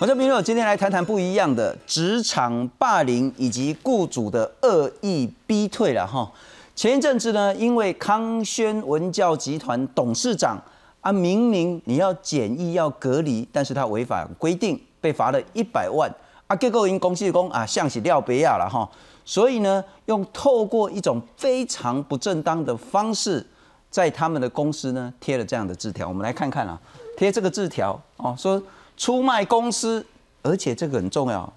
我这朋友今天来谈谈不一样的职场霸凌以及雇主的恶意逼退了哈。前一阵子呢，因为康轩文教集团董事长啊，明明你要检疫要隔离，但是他违反规定，被罚了一百万啊。结果因公司公啊，像是廖别亚了哈，所以呢，用透过一种非常不正当的方式，在他们的公司呢贴了这样的字条。我们来看看啊，贴这个字条哦，说。出卖公司，而且这个很重要，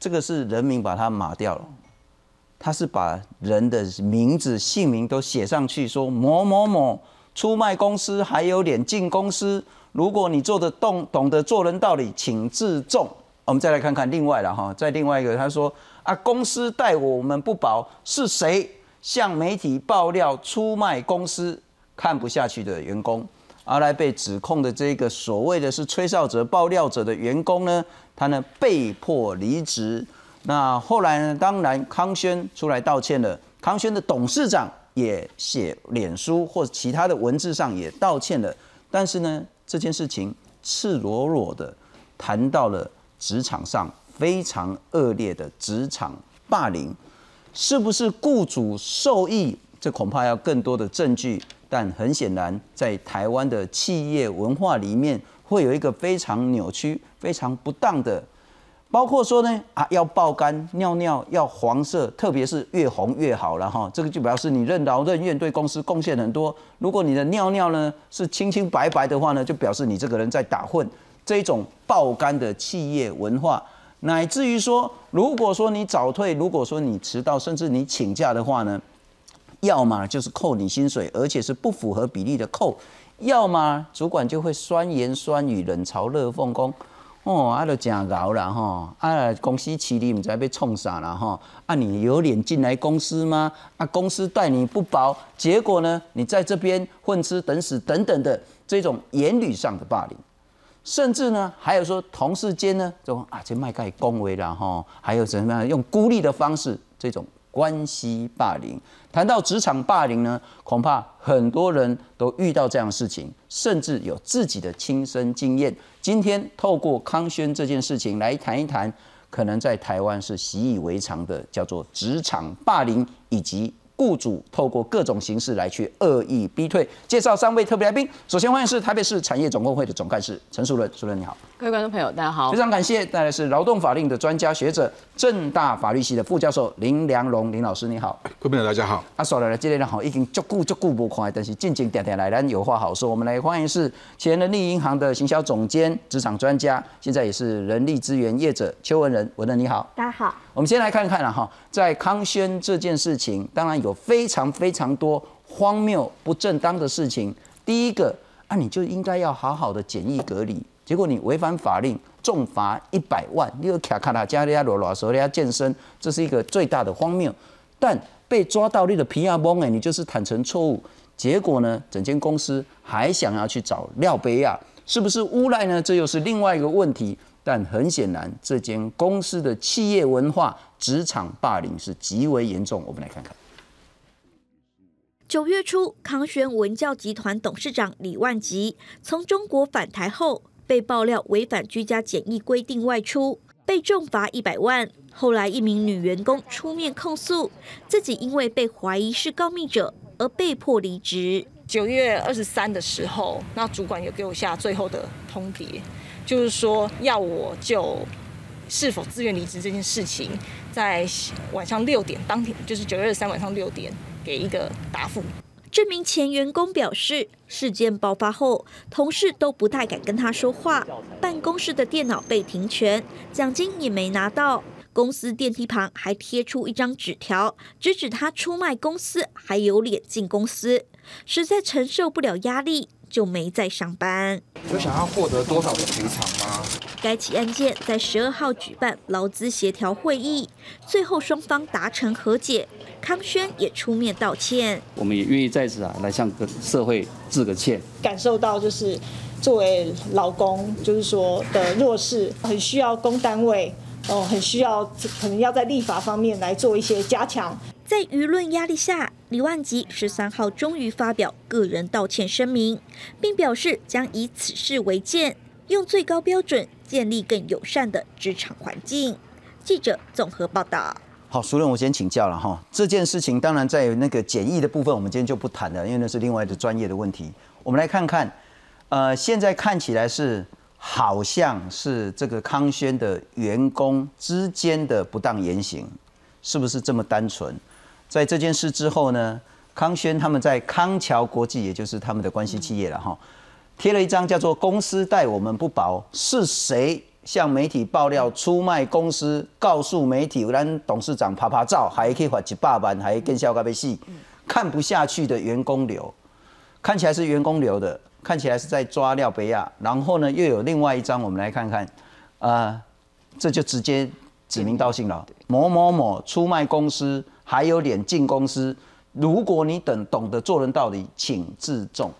这个是人民把他码掉了，他是把人的名字、姓名都写上去，说某某某出卖公司，还有脸进公司。如果你做的懂懂得做人道理，请自重。我们再来看看另外了哈，在另外一个他说啊，公司待我们不薄，是谁向媒体爆料出卖公司看不下去的员工？而来被指控的这个所谓的是吹哨者、爆料者的员工呢，他呢被迫离职。那后来呢，当然康轩出来道歉了，康轩的董事长也写脸书或其他的文字上也道歉了。但是呢，这件事情赤裸裸的谈到了职场上非常恶劣的职场霸凌，是不是雇主受益？这恐怕要更多的证据。但很显然，在台湾的企业文化里面，会有一个非常扭曲、非常不当的，包括说呢啊，要爆肝尿尿要黄色，特别是越红越好了哈。这个就表示你任劳任怨，对公司贡献很多。如果你的尿尿呢是清清白白的话呢，就表示你这个人在打混。这种爆肝的企业文化，乃至于说，如果说你早退，如果说你迟到，甚至你请假的话呢？要么就是扣你薪水，而且是不符合比例的扣；要么主管就会酸言酸语、冷嘲热讽，讲哦，啊，都真熬了哈，啊，公司起你唔知被冲啥了哈，啊，你有脸进来公司吗？啊，公司待你不薄，结果呢，你在这边混吃等死等等的这种言语上的霸凌，甚至呢，还有说同事间呢，这种啊，这卖盖恭维了哈，还有怎么样用孤立的方式这种。关系霸凌，谈到职场霸凌呢，恐怕很多人都遇到这样的事情，甚至有自己的亲身经验。今天透过康轩这件事情来谈一谈，可能在台湾是习以为常的，叫做职场霸凌以及。雇主透过各种形式来去恶意逼退。介绍三位特别来宾，首先欢迎是台北市产业总工会的总干事陈淑伦，淑伦你好。各位观众朋友，大家好。非常感谢，带来是劳动法令的专家学者，正大法律系的副教授林良荣林老师，你好。各位朋友大家好。啊，说来了，今天好，已经足顾足顾不快，但是静静点点来，咱有话好说。我们来欢迎是前人力银行的行销总监、职场专家，现在也是人力资源业者邱文仁，文仁你好。大家好。我们先来看看了哈，在康轩这件事情，当然有有非常非常多荒谬不正当的事情。第一个啊，你就应该要好好的检疫隔离，结果你违反法令，重罚一百万。你又卡卡拉加利亚罗罗索利亚健身，这是一个最大的荒谬。但被抓到你的皮亚崩哎，你就是坦诚错误，结果呢，整间公司还想要去找廖贝亚，是不是诬赖呢？这又是另外一个问题。但很显然，这间公司的企业文化、职场霸凌是极为严重。我们来看看。九月初，康轩文教集团董事长李万吉从中国返台后，被爆料违反居家检疫规定外出，被重罚一百万。后来，一名女员工出面控诉，自己因为被怀疑是告密者而被迫离职。九月二十三的时候，那主管有给我下最后的通牒。就是说，要我就是否自愿离职这件事情，在晚上六点当天，就是九月二十三晚上六点给一个答复。这名前员工表示，事件爆发后，同事都不太敢跟他说话，办公室的电脑被停权，奖金也没拿到，公司电梯旁还贴出一张纸条，直指他出卖公司，还有脸进公司，实在承受不了压力。就没再上班。有想要获得多少的赔偿吗？该起案件在十二号举办劳资协调会议，最后双方达成和解，康轩也出面道歉。我们也愿意在此啊，来向社会致个歉。感受到就是作为劳工，就是说的弱势，很需要公单位，哦，很需要可能要在立法方面来做一些加强。在舆论压力下，李万吉十三号终于发表个人道歉声明，并表示将以此事为鉴，用最高标准建立更友善的职场环境。记者综合报道。好，熟人，我先请教了哈。这件事情当然在那个简易的部分，我们今天就不谈了，因为那是另外的专业的问题。我们来看看，呃，现在看起来是好像是这个康轩的员工之间的不当言行，是不是这么单纯？在这件事之后呢，康轩他们在康桥国际，也就是他们的关系企业了哈，贴了一张叫做“公司待我们不薄”，是谁？向媒体爆料出卖公司，告诉媒体咱董事长拍拍照，还可以罚几百万，还更笑咖啡戏，看不下去的员工流，看起来是员工流的，看起来是在抓廖贝亚，然后呢又有另外一张，我们来看看，啊，这就直接指名道姓了，某某某出卖公司，还有脸进公司，如果你等懂得做人道理，请自重。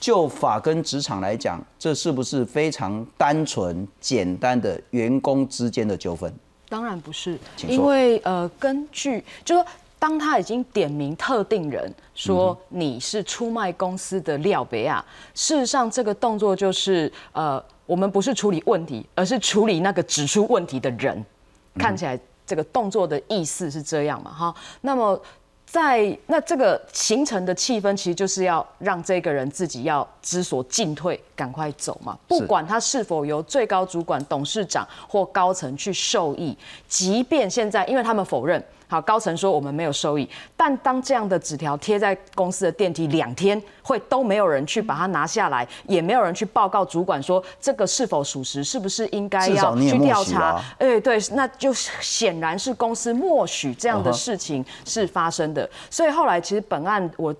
就法跟职场来讲，这是不是非常单纯简单的员工之间的纠纷？当然不是，因为呃，根据就说，当他已经点名特定人说你是出卖公司的廖别亚，事实上这个动作就是呃，我们不是处理问题，而是处理那个指出问题的人。看起来这个动作的意思是这样嘛？哈，那么。在那这个形成的气氛，其实就是要让这个人自己要知所进退，赶快走嘛。不管他是否由最高主管、董事长或高层去受益，即便现在因为他们否认。好，高层说我们没有收益，但当这样的纸条贴在公司的电梯两天，会都没有人去把它拿下来，也没有人去报告主管说这个是否属实，是不是应该要去调查？哎，对，那就显然是公司默许这样的事情是发生的。所以后来其实本案我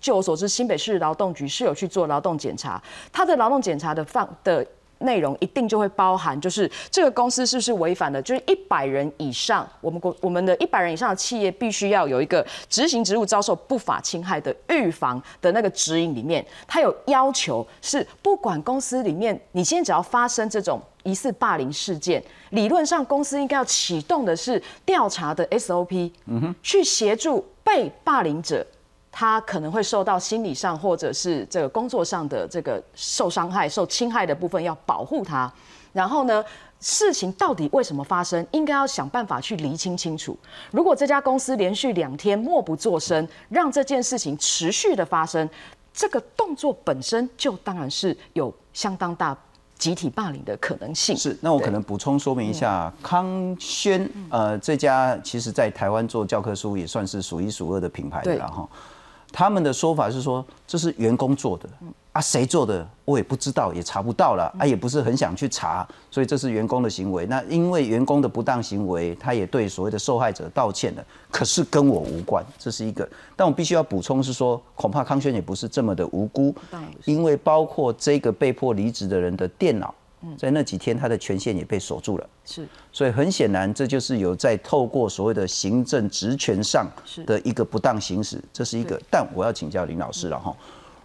据我所知，新北市劳动局是有去做劳动检查，他的劳动检查的放的。内容一定就会包含，就是这个公司是不是违反了？就是一百人以上，我们国我们的一百人以上的企业必须要有一个执行职务遭受不法侵害的预防的那个指引里面，它有要求是不管公司里面，你现在只要发生这种疑似霸凌事件，理论上公司应该要启动的是调查的 SOP，嗯哼，去协助被霸凌者。他可能会受到心理上或者是这个工作上的这个受伤害、受侵害的部分，要保护他。然后呢，事情到底为什么发生，应该要想办法去厘清清楚。如果这家公司连续两天默不作声，让这件事情持续的发生，这个动作本身就当然是有相当大集体霸凌的可能性。是，那我可能补充说明一下，康轩呃这家其实在台湾做教科书也算是数一数二的品牌的了哈。他们的说法是说，这是员工做的啊，谁做的我也不知道，也查不到了啊，也不是很想去查，所以这是员工的行为。那因为员工的不当行为，他也对所谓的受害者道歉了，可是跟我无关，这是一个。但我必须要补充是说，恐怕康轩也不是这么的无辜，因为包括这个被迫离职的人的电脑。在那几天，他的权限也被锁住了。是，所以很显然，这就是有在透过所谓的行政职权上的一个不当行使，这是一个。但我要请教林老师了哈，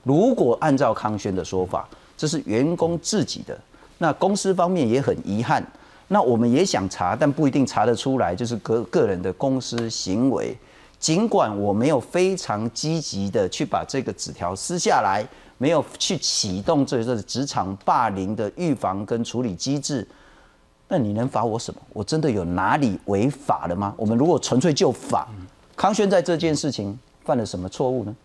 如果按照康轩的说法，这是员工自己的，那公司方面也很遗憾，那我们也想查，但不一定查得出来，就是个个人的公司行为。尽管我没有非常积极的去把这个纸条撕下来。没有去启动这个职场霸凌的预防跟处理机制，那你能罚我什么？我真的有哪里违法了吗？我们如果纯粹就法，康轩在这件事情犯了什么错误呢？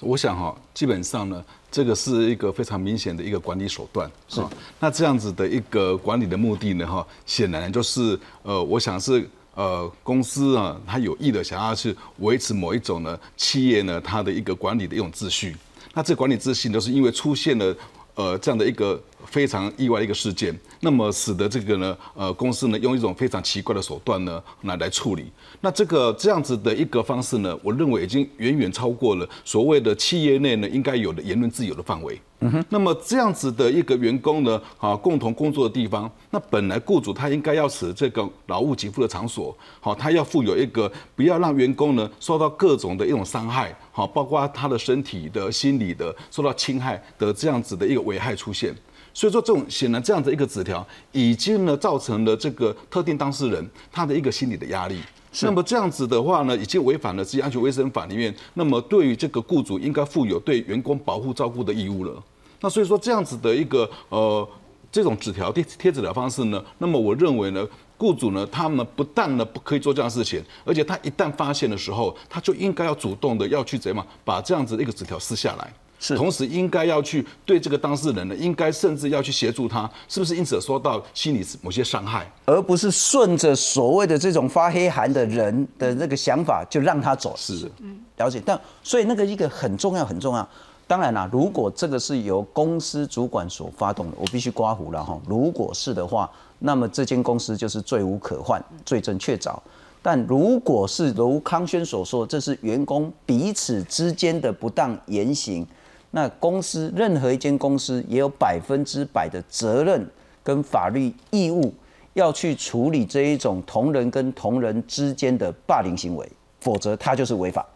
我想哈，基本上呢，这个是一个非常明显的一个管理手段。是，那这样子的一个管理的目的呢，哈，显然就是呃，我想是呃，公司啊，他有意的想要去维持某一种呢企业呢它的一个管理的一种秩序。那这管理自信都是因为出现了，呃，这样的一个非常意外的一个事件，那么使得这个呢，呃，公司呢用一种非常奇怪的手段呢来来处理。那这个这样子的一个方式呢，我认为已经远远超过了所谓的企业内呢应该有的言论自由的范围。嗯哼那么这样子的一个员工呢，啊，共同工作的地方，那本来雇主他应该要使这个劳务给付的场所，好，他要负有一个不要让员工呢受到各种的一种伤害，好，包括他的身体的、心理的受到侵害的这样子的一个危害出现。所以说，这种显然这样的一个纸条，已经呢造成了这个特定当事人他的一个心理的压力。那么这样子的话呢，已经违反了《职业安全卫生法》里面，那么对于这个雇主应该负有对员工保护照顾的义务了。那所以说这样子的一个呃这种纸条贴贴纸的方式呢，那么我认为呢，雇主呢，他们不但呢不可以做这样的事情，而且他一旦发现的时候，他就应该要主动的要去怎么把这样子的一个纸条撕下来。是同时应该要去对这个当事人呢，应该甚至要去协助他，是不是因此而受到心理某些伤害？而不是顺着所谓的这种发黑函的人的那个想法就让他走。是嗯，了解。但所以那个一个很重要很重要。当然啦，如果这个是由公司主管所发动的，我必须刮胡了哈。如果是的话，那么这间公司就是罪无可犯，罪证确凿。但如果是如康轩所说，这是员工彼此之间的不当言行，那公司任何一间公司也有百分之百的责任跟法律义务要去处理这一种同仁跟同仁之间的霸凌行为，否则它就是违法。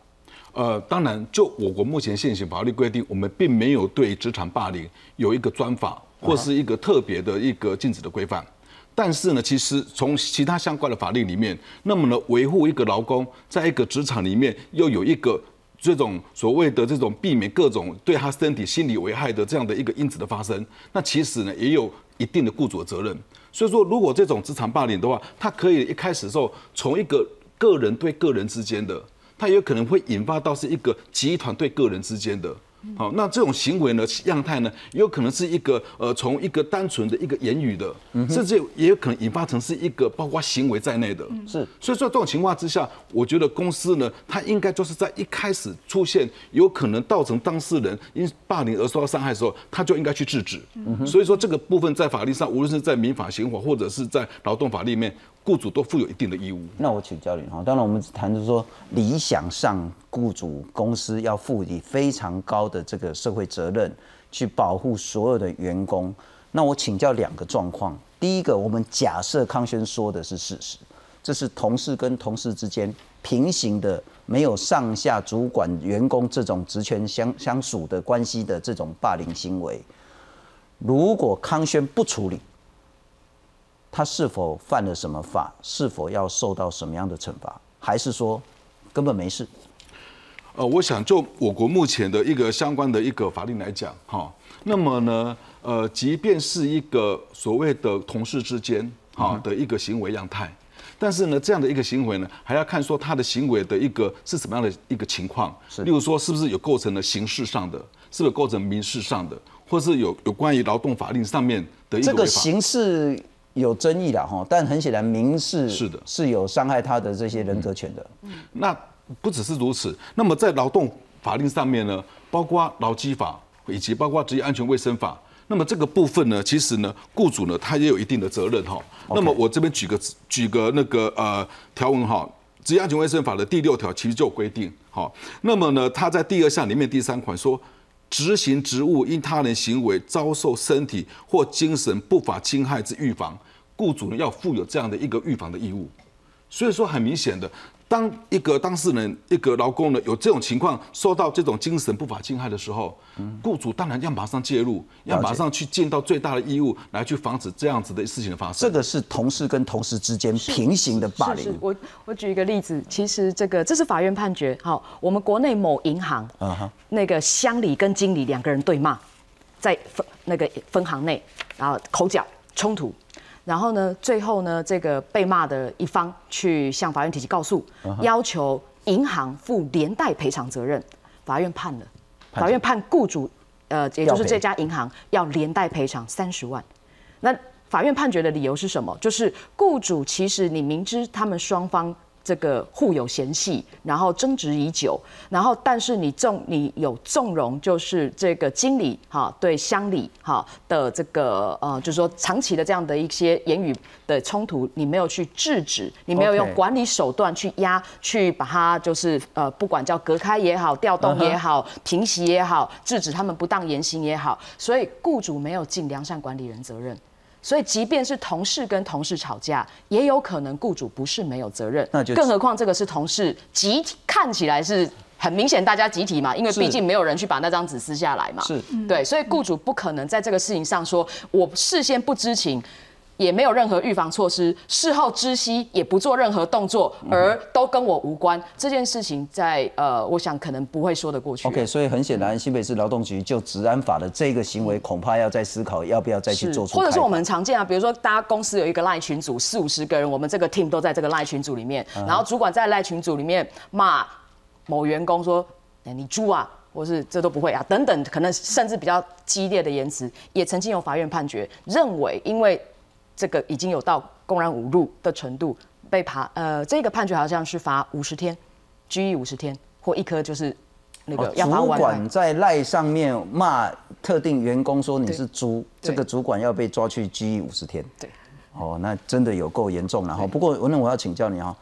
呃，当然，就我国目前现行法律规定，我们并没有对职场霸凌有一个专法或是一个特别的一个禁止的规范。但是呢，其实从其他相关的法律里面，那么呢，维护一个劳工在一个职场里面又有一个这种所谓的这种避免各种对他身体心理危害的这样的一个因子的发生，那其实呢也有一定的雇主的责任。所以说，如果这种职场霸凌的话，他可以一开始的时候从一个个人对个人之间的，他也有可能会引发到是一个集团对个人之间的。好，那这种行为呢，样态呢，也有可能是一个呃，从一个单纯的一个言语的，甚至也有可能引发成是一个包括行为在内的。是，所以说这种情况之下，我觉得公司呢，它应该就是在一开始出现有可能造成当事人因霸凌而受到伤害的时候，它就应该去制止。所以说这个部分在法律上，无论是在民法、刑法或者是在劳动法里面，雇主都负有一定的义务。那我请教你哈，当然我们谈的说理想上，雇主公司要负起非常高的这个社会责任，去保护所有的员工。那我请教两个状况，第一个，我们假设康轩说的是事实，这是同事跟同事之间平行的，没有上下主管员工这种职权相相属的关系的这种霸凌行为，如果康轩不处理，他是否犯了什么法？是否要受到什么样的惩罚？还是说根本没事？呃，我想就我国目前的一个相关的一个法令来讲，哈，那么呢，呃，即便是一个所谓的同事之间，哈的一个行为样态，但是呢，这样的一个行为呢，还要看说他的行为的一个是什么样的一个情况，是例如说是不是有构成了刑事上的，是不是构成民事上的，或是有有关于劳动法令上面的一个这个刑事有争议的哈，但很显然民事是的是有伤害他的这些人格权的。嗯那不只是如此，那么在劳动法令上面呢，包括劳基法以及包括职业安全卫生法，那么这个部分呢，其实呢，雇主呢他也有一定的责任哈。那么我这边举个举个那个呃条文哈，职业安全卫生法的第六条其实就有规定哈。那么呢，他在第二项里面第三款说，执行职务因他人行为遭受身体或精神不法侵害之预防，雇主呢要负有这样的一个预防的义务。所以说，很明显的，当一个当事人、一个劳工呢有这种情况，受到这种精神不法侵害的时候，雇主当然要马上介入，要马上去尽到最大的义务，来去防止这样子的事情的发生。这个是同事跟同事之间平行的霸凌。是是我我举一个例子，其实这个这是法院判决。好，我们国内某银行，啊哈，那个乡里跟经理两个人对骂，在分那个分行内，然后口角冲突，然后呢，最后呢，这个被骂的一方去向法院提起告诉，要求银行负连带赔偿责任，法院判了，法院判雇主，呃，也就是这家银行要连带赔偿三十万。那法院判决的理由是什么？就是雇主其实你明知他们双方这个互有嫌隙，然后争执已久，然后但是你纵你有纵容，就是这个经理哈对乡里哈的这个呃，就是说长期的这样的一些言语的冲突，你没有去制止，你没有用管理手段去压，去把它就是呃，不管叫隔开也好，调动也好，平息也好，制止他们不当言行也好，所以雇主没有尽良善管理人责任。所以，即便是同事跟同事吵架，也有可能雇主不是没有责任。那就更何况这个是同事集体，看起来是很明显大家集体嘛，因为毕竟没有人去把那张纸撕下来嘛。是对，所以雇主不可能在这个事情上说，我事先不知情，也没有任何预防措施，事后知悉也不做任何动作，而都跟我无关，这件事情在呃，我想可能不会说得过去。OK，所以很显然，新北市劳动局就治安法的这个行为，恐怕要再思考要不要再去做出，或者是我们常见啊，比如说大家公司有一个赖群组，四五十个人，我们这个 team 都在这个赖群组里面，嗯然后主管在赖群组里面骂某员工说：“哎，你猪啊！”或是这都不会啊，等等，可能甚至比较激烈的言辞，也曾经有法院判决认为，因为这个已经有到公然侮辱的程度，被罚呃，这个判决好像是罚五十天，拘役五十天，或一颗就是那个哦要罚主。管在赖上面骂特定员工说你是猪，这个主管要被抓去拘役五十天。对，哦，那真的有够严重了哈。不过那我要请教你哈，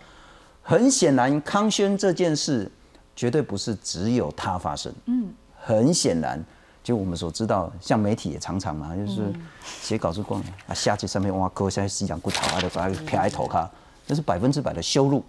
很显然康轩这件事绝对不是只有他发生。嗯，很显然。就我们所知道，像媒体也常常嘛，就是写稿子光啊，下去上面挖沟下西洋骨头啊，就把它撇在头卡，那是百分之百的羞辱。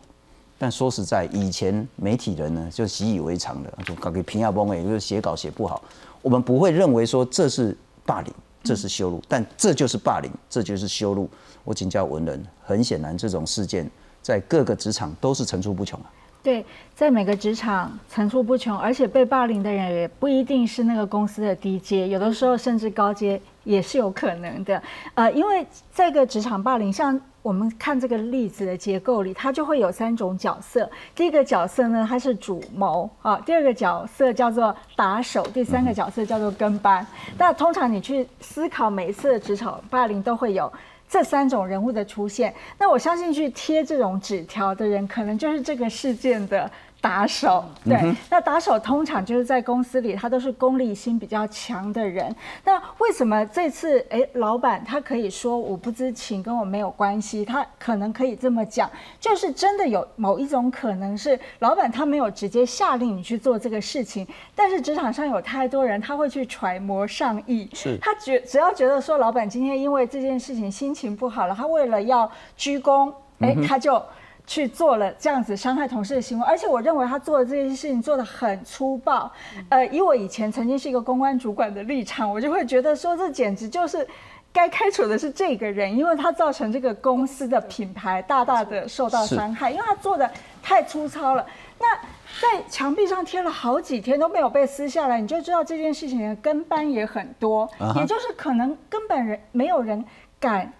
但说实在，以前媒体人呢就习以为常的，就搞个平亚崩哎，就是写稿写不好，我们不会认为说这是霸凌，这是羞辱，但这就是霸凌，这就是羞辱。我请教文人，很显然这种事件在各个职场都是层出不穷啊。对，在每个职场层出不穷，而且被霸凌的人也不一定是那个公司的低阶，有的时候甚至高阶也是有可能的。呃，因为这个职场霸凌，像我们看这个例子的结构里，它就会有三种角色。第一个角色呢，它是主谋啊；第二个角色叫做打手；第三个角色叫做跟班。那通常你去思考每一次的职场霸凌，都会有。这三种人物的出现，那我相信去贴这种纸条的人，可能就是这个事件的打手。对，那打手通常就是在公司里，他都是功利心比较强的人。那为什么这次，哎，老板他可以说我不知情，跟我没有关系？他可能可以这么讲，就是真的有某一种可能是，老板他没有直接下令你去做这个事情，但是职场上有太多人，他会去揣摩上意。是他觉只要觉得说，老板今天因为这件事情心情不好了，他为了要鞠躬，哎、他就去做了这样子伤害同事的行为，而且我认为他做的这件事情做的很粗暴。呃，以我以前曾经是一个公关主管的立场，我就会觉得说，这简直就是。该开除的是这个人，因为他造成这个公司的品牌大大的受到伤害，因为他做的太粗糙了。那在墙壁上贴了好几天都没有被撕下来，你就知道这件事情的跟班也很多，也就是可能根本人没有人敢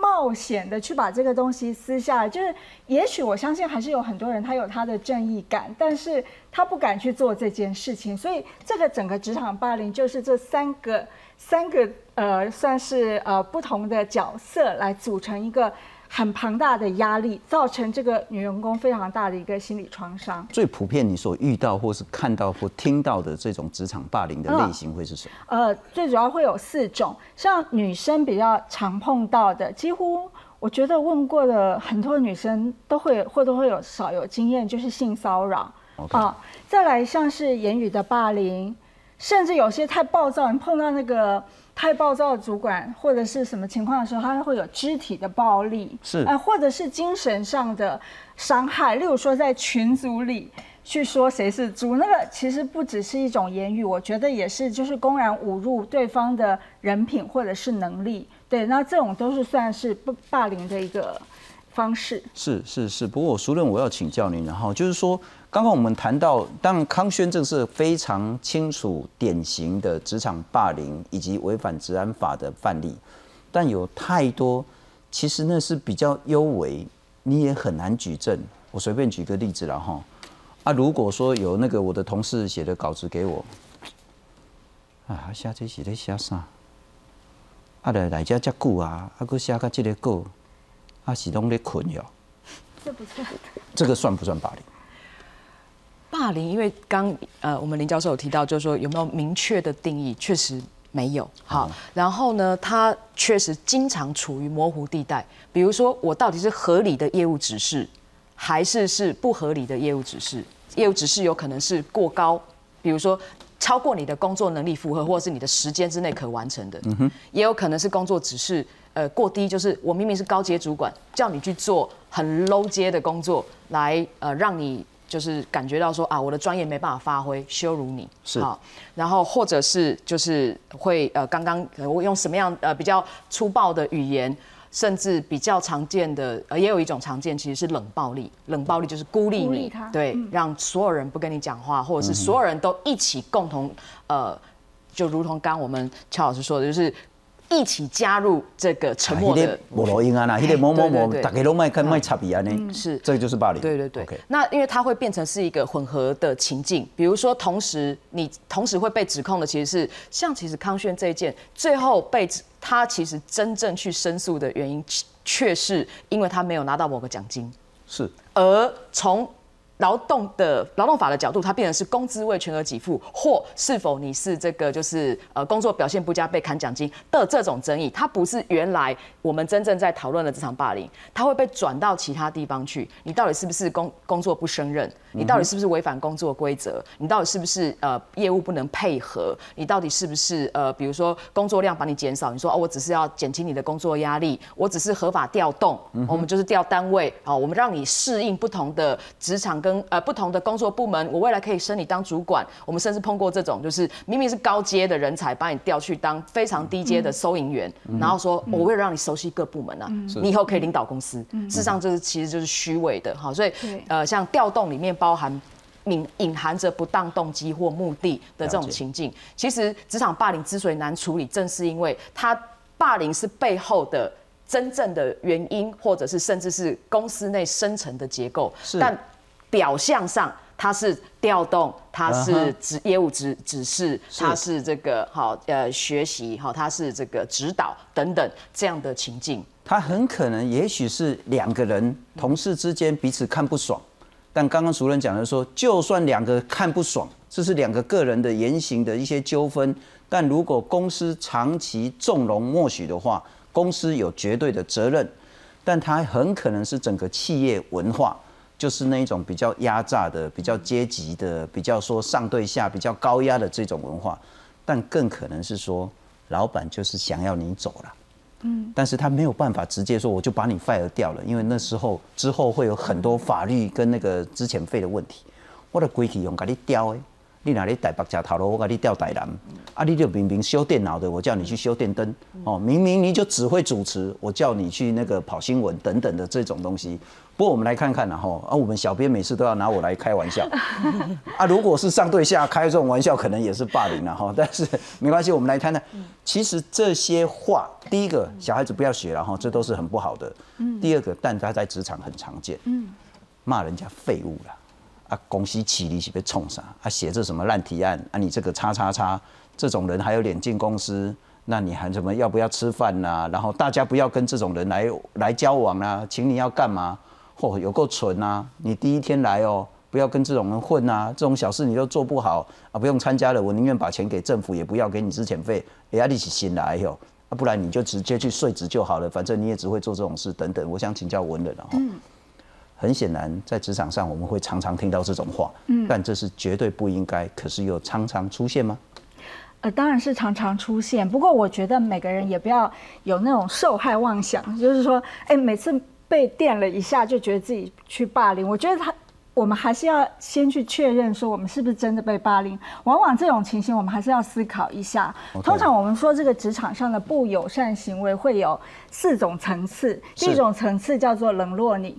冒险的去把这个东西撕下来。就是也许我相信还是有很多人他有他的正义感，但是他不敢去做这件事情。所以这个整个职场霸凌就是这三个三个呃算是呃不同的角色来组成一个。很庞大的压力，造成这个女员工非常大的一个心理创伤。最普遍你所遇到或是看到或听到的这种职场霸凌的类型会是什么？呃，最主要会有四种，像女生比较常碰到的，几乎我觉得问过的很多女生都会或多或有少有经验，就是性骚扰啊。再来像是言语的霸凌，甚至有些太暴躁，你碰到那个。太暴躁的主管或者是什么情况的时候，他会有肢体的暴力，是。呃，或者是精神上的伤害，例如说在群组里去说谁是猪，那个其实不只是一种言语，我觉得也是就是公然侮辱对方的人品或者是能力，对，那这种都是算是霸霸凌的一个方式。是是是，不过我熟人我要请教您，然后就是说，刚刚我们谈到，当然康宣正是非常清楚典型的职场霸凌以及违反治安法的范例，但有太多其实那是比较优微，你也很难举证。我随便举个例子了哈，啊，如果说有那个我的同事写的稿子给我，啊，写这是在写啥？啊，来来遮遮久啊，啊，佮写到这个稿，啊是拢咧困哟。这不算。这个算不算霸凌？霸凌，因为刚呃，我们林教授有提到，就是说有没有明确的定义，确实没有。好，然后呢，他确实经常处于模糊地带。比如说，我到底是合理的业务指示，还是是不合理的业务指示？业务指示有可能是过高，比如说超过你的工作能力负荷，或者是你的时间之内可完成的。也有可能是工作指示呃过低，就是我明明是高阶主管，叫你去做很 low 阶的工作，来呃让你就是感觉到说啊我的专业没办法发挥，羞辱你是好，然后或者是就是会呃刚刚我用什么样呃比较粗暴的语言。甚至比较常见的，呃，也有一种常见其实是冷暴力。冷暴力就是孤立你，对，嗯让所有人不跟你讲话，或者是所有人都一起共同，呃，就如同刚刚我们乔老师说的，就是一起加入这个沉默的啊那个无录音啊啦，那个某某某，大家都卖跟卖差别呢，是。这个就是霸凌。对对对。那因为它会变成是一个混合的情境，比如说同时你同时会被指控的其实是像其实康轩这一件，最后被指他其实真正去申诉的原因，却是因为他没有拿到某个奖金，是。而从劳动的劳动法的角度，它变成是工资未全额给付，或是否你是这个就是呃工作表现不佳被砍奖金的这种争议，它不是原来我们真正在讨论的这场霸凌，它会被转到其他地方去。你到底是不是工工作不胜任？你到底是不是违反工作规则？你到底是不是呃业务不能配合？你到底是不是呃比如说工作量把你减少？你说哦我只是要减轻你的工作压力，我只是合法调动，我们就是调单位啊，我们让你适应不同的职场跟呃不同的工作部门，我未来可以升你当主管。我们甚至碰过这种，就是明明是高阶的人才，把你调去当非常低阶的收银员，然后说我为了让你熟悉各部门啊，你以后可以领导公司。事实上这是其实就是虚伪的。哈，所以呃像调动里面包含。隐隐含着不当动机或目的的这种情境，其实职场霸凌之所以难处理，正是因为它霸凌是背后的真正的原因，或者是甚至是公司内深层的结构，是。但表象上它是调动，它是指业务指指示，它是这个好呃学习好，它是这个指导等等这样的情境。他很可能也许是两个人同事之间彼此看不爽，但刚刚熟人讲的说，就算两个看不爽，这是两个个人的言行的一些纠纷，但如果公司长期纵容默许的话，公司有绝对的责任，但它很可能是整个企业文化。就是那一种比较压榨的、比较阶级的、比较说上对下、比较高压的这种文化，但更可能是说，老板就是想要你走了，嗯。但是他没有办法直接说我就把你 fire 掉了，因为那时候之后会有很多法律跟那个之前费的问题。我的规矩用给你调的，你哪里台北吃头路，我给你调台南，啊，你就明明修电脑的，我叫你去修电灯，哦，明明你就只会主持，我叫你去那个跑新闻等等的这种东西。不过我们来看看然后啊，我们小编每次都要拿我来开玩笑 啊，如果是上对下开这种玩笑，可能也是霸凌了哈。但是没关系，我们来谈谈，其实这些话，第一个小孩子不要学了哈，这都是很不好的。第二个，但他在职场很常见，骂人家废物了。啊，公司起你是被冲啥？啊，写这什么烂提案？啊，你这个叉叉叉，这种人还有脸进公司？那你还什么要不要吃饭呐、然后大家不要跟这种人来来交往啊，请你要干嘛？嚯、有够蠢啊！你第一天来哦，不要跟这种人混啊，这种小事你都做不好啊，不用参加了，我宁愿把钱给政府，也不要给你资遣费，也要一起新来哟。啊，不然你就直接去税职就好了，反正你也只会做这种事等等。我想请教文人了哈。很显然，在职场上我们会常常听到这种话，嗯但这是绝对不应该，可是又常常出现吗？呃，当然是常常出现。不过我觉得每个人也不要有那种受害妄想，就是说，哎，每次被电了一下就觉得自己去霸凌。我觉得他，我们还是要先去确认说我们是不是真的被霸凌。往往这种情形，我们还是要思考一下。通常我们说这个职场上的不友善行为会有四种层次，第一种层次叫做冷落你，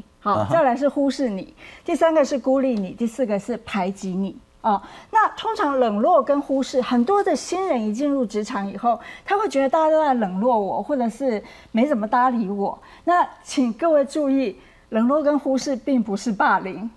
再来是忽视你，第三个是孤立你，第四个是排挤你。哦，那通常冷落跟忽视，很多的新人一进入职场以后，他会觉得大家都在冷落我，或者是没怎么搭理我。那请各位注意，冷落跟忽视并不是霸凌，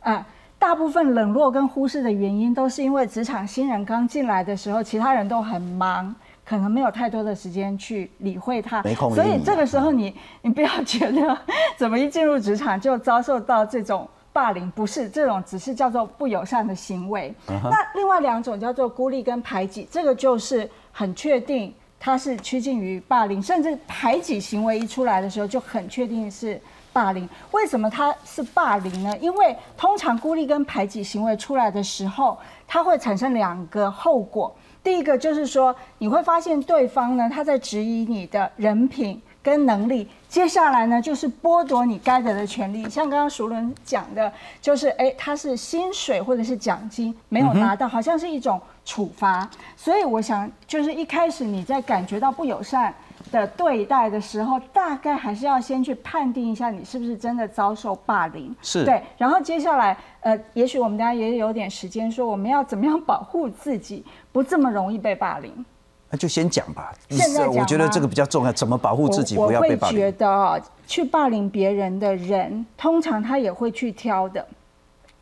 啊、大部分冷落跟忽视的原因都是因为职场新人刚进来的时候，其他人都很忙。可能没有太多的时间去理会他，没空所以这个时候你你不要觉得怎么一进入职场就遭受到这种霸凌，不是这种，只是叫做不友善的行为。那另外两种叫做孤立跟排挤，这个就是很确定它是趋近于霸凌，甚至排挤行为一出来的时候就很确定是霸凌。为什么它是霸凌呢？因为通常孤立跟排挤行为出来的时候，它会产生两个后果。第一个就是说，你会发现对方呢，他在质疑你的人品跟能力。接下来呢，就是剥夺你该得的权利。像刚刚熟伦讲的，就是哎，他是薪水或者是奖金没有拿到，好像是一种处罚。所以我想，就是一开始你在感觉到不友善。的对待的时候，大概还是要先去判定一下你是不是真的遭受霸凌。是对，然后接下来，呃，也许我们大家也有点时间，说我们要怎么样保护自己，不这么容易被霸凌。那就先讲吧。现在我觉得这个比较重要，怎么保护自己不要被霸凌我会觉？得哦，去霸凌别人的人，通常他也会去挑的，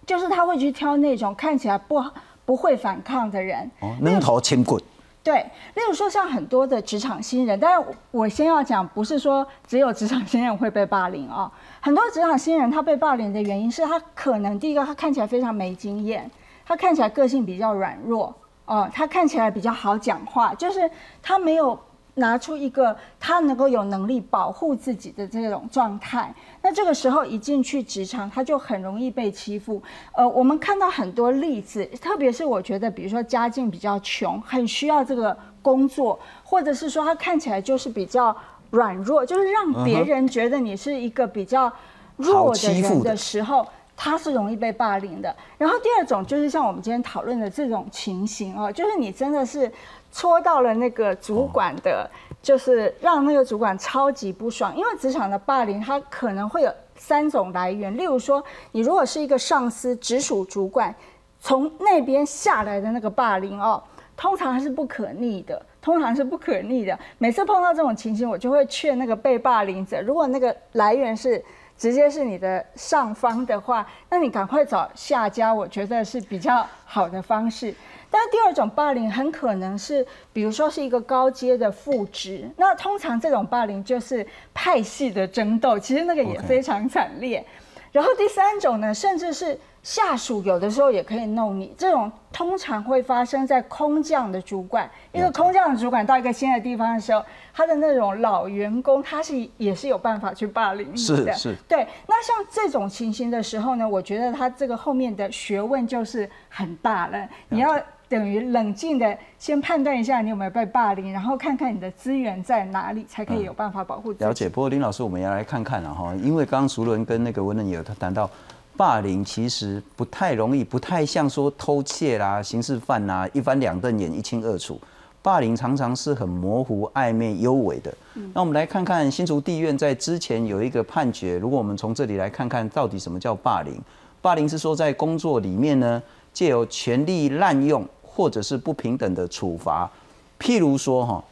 就是他会去挑那种看起来不不会反抗的人。哦，扔头轻棍。对，例如说像很多的职场新人，但是我我先要讲，不是说只有职场新人会被霸凌哦，很多职场新人他被霸凌的原因是他可能第一个他看起来非常没经验，他看起来个性比较软弱哦，他看起来比较好讲话，就是他没有拿出一个他能够有能力保护自己的这种状态。那这个时候一进去职场，他就很容易被欺负。呃，我们看到很多例子，特别是我觉得，比如说家境比较穷，很需要这个工作，或者是说他看起来就是比较软弱，就是让别人觉得你是一个比较弱好的人的时候。他是容易被霸凌的。然后第二种就是像我们今天讨论的这种情形哦，就是你真的是戳到了那个主管的，就是让那个主管超级不爽。因为职场的霸凌，它可能会有三种来源。例如说，你如果是一个上司，直属主管，从那边下来的那个霸凌哦，通常是不可逆的。通常是不可逆的。每次碰到这种情形，我就会劝那个被霸凌者，如果那个来源是直接是你的上方的话，那你赶快找下家，我觉得是比较好的方式。但第二种霸凌很可能是，比如说是一个高阶的副职，那通常这种霸凌就是派系的争斗，其实那个也非常惨烈。然后第三种呢，甚至是下属有的时候也可以弄你，这种通常会发生在空降的主管。一个空降的主管到一个新的地方的时候，他的那种老员工，他是也是有办法去霸凌你的。是是对。那像这种情形的时候呢，我觉得他这个后面的学问就是很大了。你要等于冷静的先判断一下你有没有被霸凌，然后看看你的资源在哪里，才可以有办法保护自己。了解，不过林老师，我们也来看看了哈，因为刚刚熟伦跟那个文人也有谈到，霸凌其实不太容易，不太像说偷窃啦、刑事犯啦，一翻两瞪眼一清二楚。霸凌常常是很模糊、暧昧、幽微的。那我们来看看新竹地院在之前有一个判决，如果我们从这里来看看到底什么叫霸凌？霸凌是说在工作里面呢，借由权力滥用或者是不平等的处罚，譬如说哈，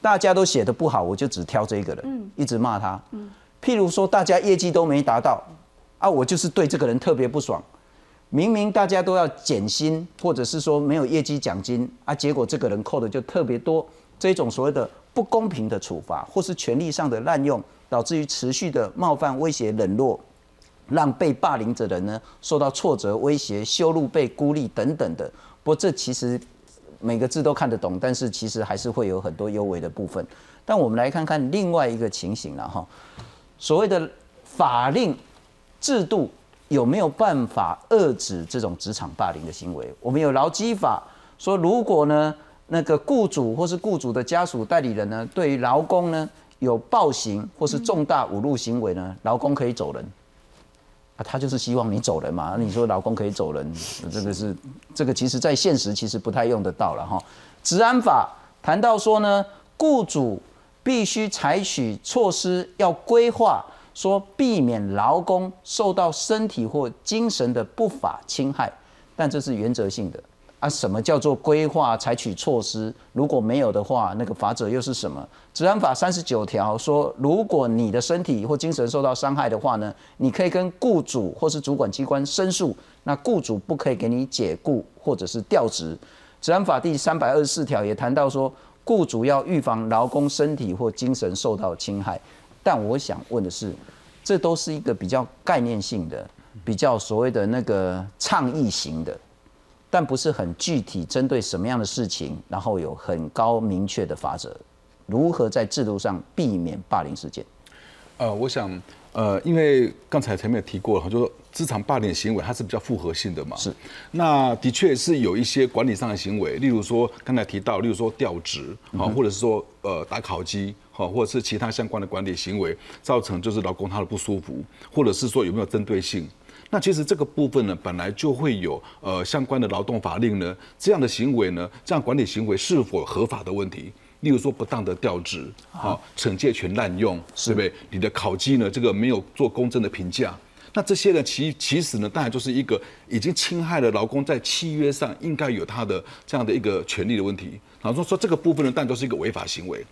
大家都写的不好，我就只挑这个人，一直骂他。譬如说大家业绩都没达到，啊，我就是对这个人特别不爽。明明大家都要减薪，或者是说没有业绩奖金啊，结果这个人扣的就特别多，这种所谓的不公平的处罚，或是权力上的滥用，导致于持续的冒犯、威胁、冷落，让被霸凌者的人呢受到挫折、威胁、羞辱、被孤立等等的。不过这其实每个字都看得懂，但是其实还是会有很多幽微的部分。但我们来看看另外一个情形了哈，所谓的法令制度有没有办法遏制这种职场霸凌的行为？我们有劳基法说，如果呢那个雇主或是雇主的家属代理人呢，对于劳工呢有暴行或是重大侮辱行为呢，劳工可以走人。啊，他就是希望你走人嘛。你说劳工可以走人，这个是这个其实在现实其实不太用得到了哈。治安法谈到说呢，雇主必须采取措施，要规划说避免劳工受到身体或精神的不法侵害，但这是原则性的。啊，什么叫做规划采取措施？如果没有的话，那个法则又是什么？治安法三十九条说，如果你的身体或精神受到伤害的话呢，你可以跟雇主或是主管机关申诉，那雇主不可以给你解雇或者是调职。治安法第三百二十四条也谈到说，雇主要预防劳工身体或精神受到侵害。但我想问的是，这都是一个比较概念性的、比较所谓的那个倡议型的。但不是很具体针对什么样的事情，然后有很高明确的法则，如何在制度上避免霸凌事件？呃，我想，呃，因为刚才前面也提过了，就说职场霸凌行为它是比较复合性的嘛。是。那的确是有一些管理上的行为，例如说刚才提到，例如说调职，啊、或者是说呃打考绩，好、或者是其他相关的管理行为，造成就是劳工他的不舒服，或者是说有没有针对性。那其实这个部分呢，本来就会有呃相关的劳动法令呢，这样的行为呢，这样管理行为是否合法的问题。例如说不当的调职，好，惩戒权滥用，对不对？你的考绩呢，这个没有做公正的评价。那这些呢，其其实呢，当然就是一个已经侵害了劳工在契约上应该有他的这样的一个权利的问题。然后说说这个部分呢，当然就是一个违法行为。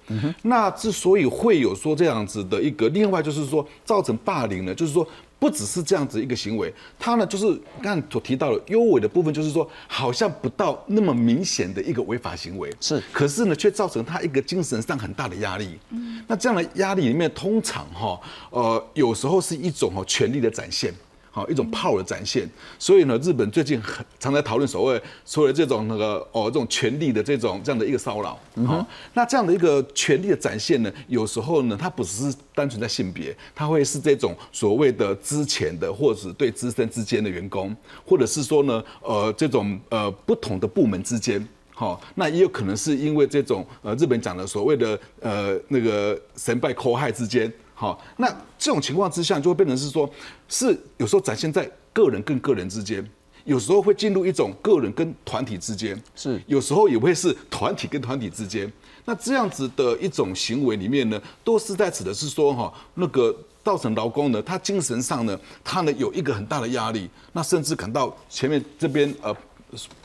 那之所以会有说这样子的一个，另外就是说造成霸凌呢，就是说。不只是这样子一个行为，他呢就是刚才所提到的优委的部分，就是说好像不到那么明显的一个违法行为，是，可是呢却造成他一个精神上很大的压力。嗯，那这样的压力里面，通常哈呃有时候是一种哈权力的展现。好一种 power 的展现，所以呢，日本最近很常在讨论所谓所谓这种那个哦这种权力的这种这样的一个骚扰。好，那这样的一个权力的展现呢，有时候呢，它不只是单纯在性别，它会是这种所谓的之前的，或者是对资深之间的员工，或者是说呢，呃，这种呃不同的部门之间。好，那也有可能是因为这种呃日本讲的所谓的呃那个神拜口害之间。好，那这种情况之下，就会变成是说，是有时候展现在个人跟个人之间，有时候会进入一种个人跟团体之间，是有时候也会是团体跟团体之间。那这样子的一种行为里面呢，都是在指的是说，哈，那个造成劳工呢，他精神上呢，他呢有一个很大的压力，那甚至感到前面这边呃，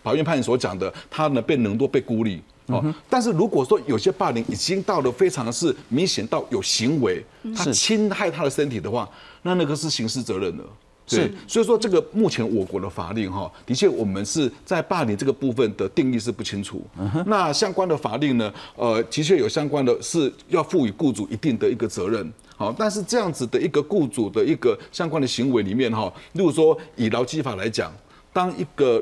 法院判所讲的，他呢被冷落、被孤立。哦，但是如果说有些霸凌已经到了非常是明显到有行为，他侵害他的身体的话，那那个是刑事责任的。是，所以说这个目前我国的法令哈，的确我们是在霸凌这个部分的定义是不清楚。那相关的法令呢，呃，的确有相关的是要赋予雇主一定的一个责任。好，但是这样子的一个雇主的一个相关的行为里面哈，例如说以劳基法来讲，当一个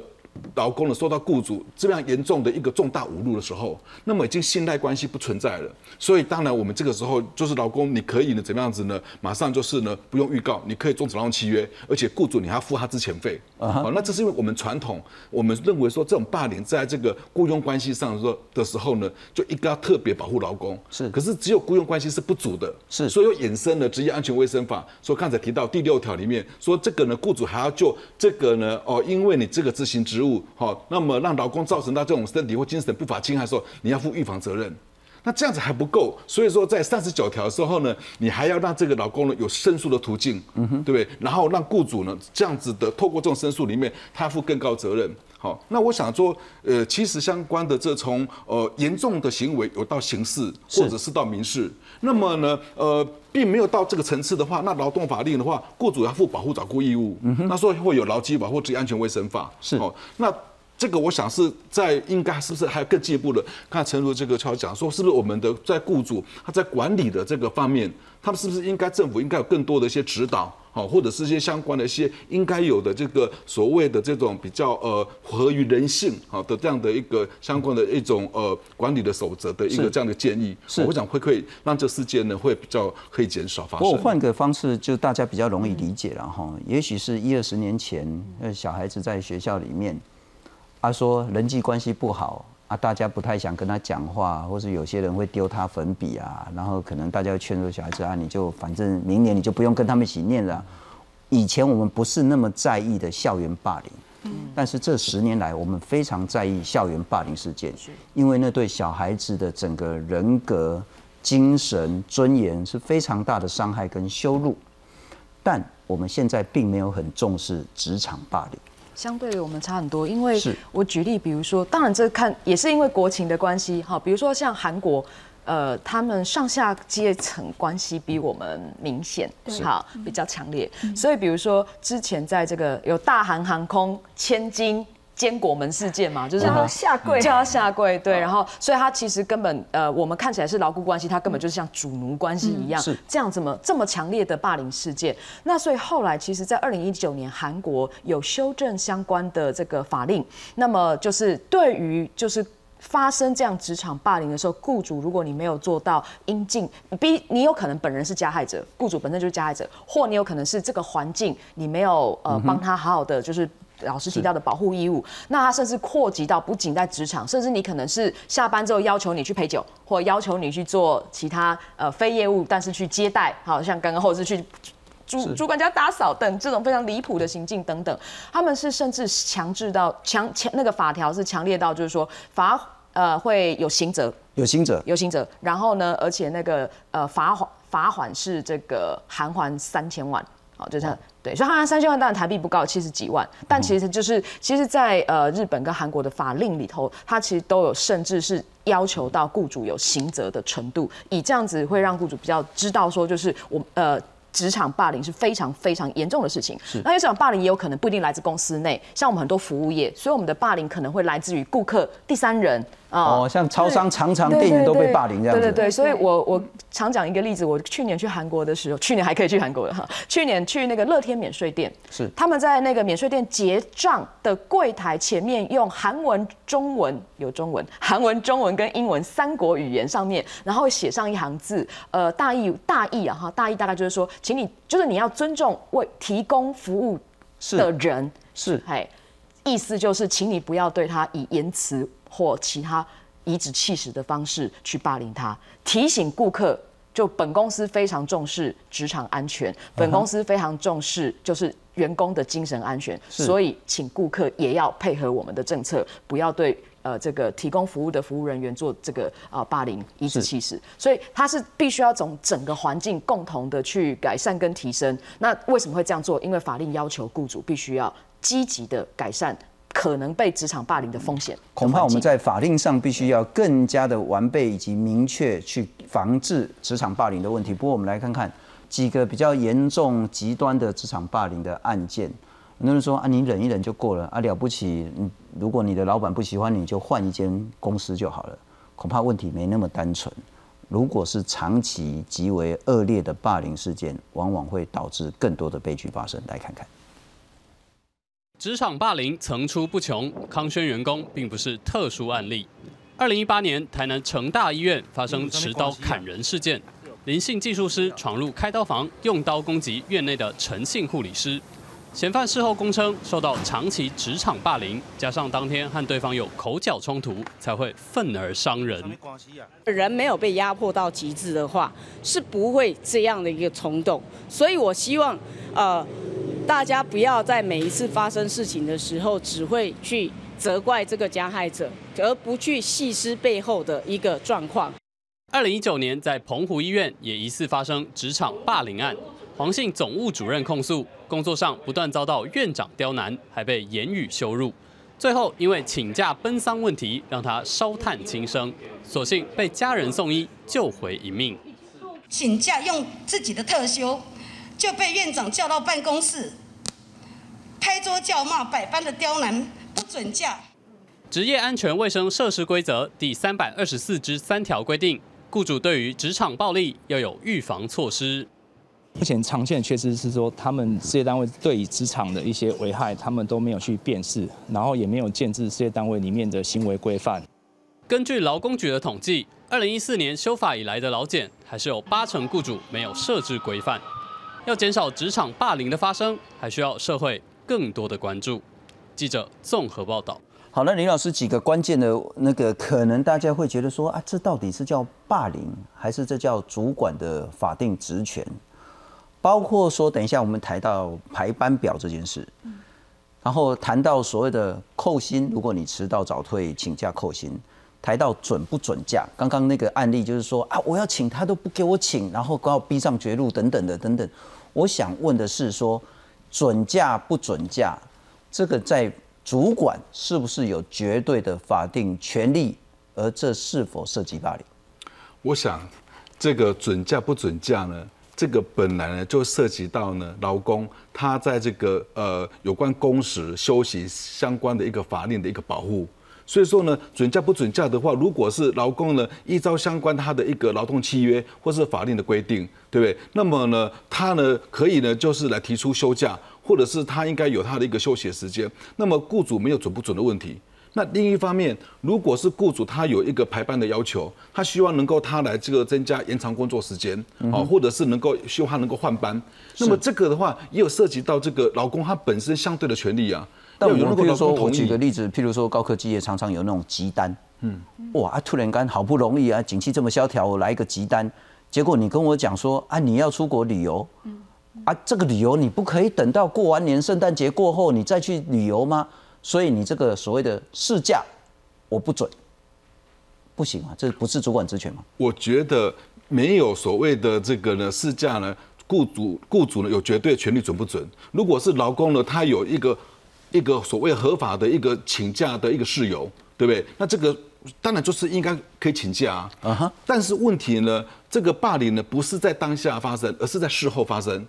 劳工呢受到雇主这样严重的一个重大侮辱的时候，那么已经信赖关系不存在了。所以当然我们这个时候就是劳工，你可以呢怎么样子呢？马上就是呢不用预告，你可以终止劳动契约，而且雇主你还要付他之前费。啊，那这是因为我们传统，我们认为说这种霸凌在这个雇佣关系上说的时候呢，就应该要特别保护劳工。是，可是只有雇佣关系是不足的。是，所以又衍生了职业安全卫生法，说刚才提到第六条里面说这个呢，雇主还要就这个呢哦，因为你这个执行职务好，那么让劳工造成到这种身体或精神不法侵害的时候，你要负预防责任。那这样子还不够，所以说在三十九条的时候呢，你还要让这个老公呢有申诉的途径，嗯哼，对不对？然后让雇主呢这样子的透过这种申诉里面，他负更高责任。好，那我想说，呃，其实相关的这从呃严重的行为有到刑事或者是到民事，那么呢，呃，并没有到这个层次的话，那劳动法令的话，雇主要负保护照顾义务，那说会有劳基法或职业安全卫生法，是哦，那。这个我想是在应该是不是还有更进一步的？看陈如这个超讲说，是不是我们的在雇主他在管理的这个方面，他们是不是应该政府应该有更多的一些指导，好，或者是一些相关的一些应该有的这个所谓的这种比较呃合于人性好的这样的一个相关的一种呃管理的守则的一个这样的建议，是我想会可以让这事件呢会比较可以减少发生。我换个方式，就大家比较容易理解了哈。也许是一二十年前，呃，小孩子在学校里面。他说人际关系不好啊，大家不太想跟他讲话，或是有些人会丢他粉笔啊，然后可能大家劝说小孩子啊，你就反正明年你就不用跟他们一起念了。以前我们不是那么在意的校园霸凌，但是这十年来我们非常在意校园霸凌事件，因为那对小孩子的整个人格、精神、尊严是非常大的伤害跟羞辱。但我们现在并没有很重视职场霸凌。相对我们差很多，因为我举例，比如说，当然这看也是因为国情的关系，哈，比如说像韩国，呃，他们上下阶层关系比我们明显，哈，比较强烈，所以比如说之前在这个有大韩航空千金。坚果门事件嘛，就是他下跪，叫他下跪，对，然后，所以他其实根本，呃，我们看起来是牢固关系，他根本就是像主奴关系一样，是这样，怎么这么强烈的霸凌事件？那所以后来，其实，在二零一九年，韩国有修正相关的这个法令，那么就是对于就是发生这样职场霸凌的时候，雇主如果你没有做到应尽，逼你有可能本人是加害者，雇主本身就是加害者，或你有可能是这个环境你没有呃帮他好好的就是。老师提到的保护义务，那他甚至扩及到不仅在职场，甚至你可能是下班之后要求你去陪酒，或要求你去做其他呃非业务，但是去接待，好像刚刚或者是去主主管家打扫等这种非常离谱的行径等等，他们是甚至强制到强强那个法条是强烈到就是说罚。呃会有刑责，有刑责，有刑责，然后呢，而且那个呃罚款罚款是这个含还三千万，好，就这样。对，所以含还三千万当然台币不高，七十几万，但其实就是其实，在呃日本跟韩国的法令里头，它其实都有甚至是要求到雇主有刑责的程度，以这样子会让雇主比较知道说，就是我呃。职场霸凌是非常非常严重的事情。是，那因为这种霸凌也有可能不一定来自公司内，像我们很多服务业，所以我们的霸凌可能会来自于顾客、第三人。哦，像超商常常店员都被霸凌这样子。对对对，所以我我常讲一个例子，我去年去韩国的时候，去年还可以去韩国的哈，去年去那个乐天免税店，是他们在那个免税店结账的柜台前面用韩文、中文有中文、韩文、中文跟英文三国语言上面，然后写上一行字，呃，大意大意啊哈，大意大概就是说，请你就是你要尊重为提供服务的人，是，哎，意思就是请你不要对他以言辞。或其他颐指气使的方式去霸凌他，提醒顾客，就本公司非常重视职场安全，本公司非常重视就是员工的精神安全，所以请顾客也要配合我们的政策，不要对呃这个提供服务的服务人员做这个啊霸凌、颐指气使，所以他是必须要从整个环境共同的去改善跟提升。那为什么会这样做？因为法令要求雇主必须要积极的改善。可能被职场霸凌的风险，恐怕我们在法令上必须要更加的完备以及明确去防治职场霸凌的问题。不过我们来看看几个比较严重极端的职场霸凌的案件。很多人说啊，你忍一忍就过了啊，了不起。如果你的老板不喜欢你，就换一间公司就好了。恐怕问题没那么单纯。如果是长期极为恶劣的霸凌事件，往往会导致更多的悲剧发生。来看看。职场霸凌层出不穷，康轩员工并不是特殊案例。二零一八年，台南成大医院发生持刀砍人事件，林姓技术师闯入开刀房，用刀攻击院内的陈姓护理师。嫌犯事后供称，受到长期职场霸凌，加上当天和对方有口角冲突，才会愤而伤人。人没有被压迫到极致的话，是不会这样的一个冲动。所以我希望，呃。大家不要在每一次发生事情的时候，只会去责怪这个加害者，而不去细思背后的一个状况。二零一九年，在澎湖医院也疑似发生职场霸凌案，黄姓总务主任控诉工作上不断遭到院长刁难，还被言语羞辱，最后因为请假奔丧问题，让他烧炭轻生，所幸被家人送医救回一命。请假用自己的特休。就被院长叫到办公室，拍桌叫骂，百般的刁难，不准假。职业安全卫生设施规则第三百二十四之三条规定，雇主对于职场暴力要有预防措施。目前常见的缺失是说，他们事业单位对于职场的一些危害，他们都没有去辨识，然后也没有建制事业单位里面的行为规范。根据劳工局的统计，二零一四年修法以来的劳检，还是有八成雇主没有设置规范。要减少职场霸凌的发生，还需要社会更多的关注。记者综合报道。好，那林老师几个关键的那个，可能大家会觉得说啊，这到底是叫霸凌，还是这叫主管的法定职权？包括说，等一下我们谈到排班表这件事，然后谈到所谓的扣薪，如果你迟到早退请假扣薪。抬到准不准假？刚刚那个案例就是说啊，我要请他都不给我请，然后把我逼上绝路等等的等等。我想问的是说，准假不准假，这个在主管是不是有绝对的法定权利？而这是否涉及霸凌？我想，这个准假不准假呢，这个本来呢就涉及到呢劳工他在这个呃有关工时休息相关的一个法令的一个保护。所以说呢，准假不准假的话，如果是劳工呢依照相关他的一个劳动契约或是法令的规定，对不对？那么呢，他呢可以呢就是来提出休假，或者是他应该有他的一个休息时间。那么雇主没有准不准的问题。那另一方面，如果是雇主他有一个排班的要求，他希望能够他来这个增加延长工作时间，啊，或者是能够希望他能够换班，那么这个的话也有涉及到这个劳工他本身相对的权利啊。但我们比如说，我举个例子，譬如说高科技业常常有那种急单，嗯，哇，啊，突然间好不容易啊，景气这么萧条，我来一个急单，结果你跟我讲说啊，你要出国旅游，嗯，啊，这个旅游你不可以等到过完年圣诞节过后你再去旅游吗？所以你这个所谓的试驾，我不准，不行啊？这不是主管职权吗？我觉得没有所谓的这个呢试驾呢，雇主雇主呢有绝对权利准不准？如果是劳工呢，他有一个一个所谓合法的一个请假的一个事由，对不对？那这个当然就是应该可以请假啊。但是问题呢，这个霸凌呢不是在当下发生，而是在事后发生。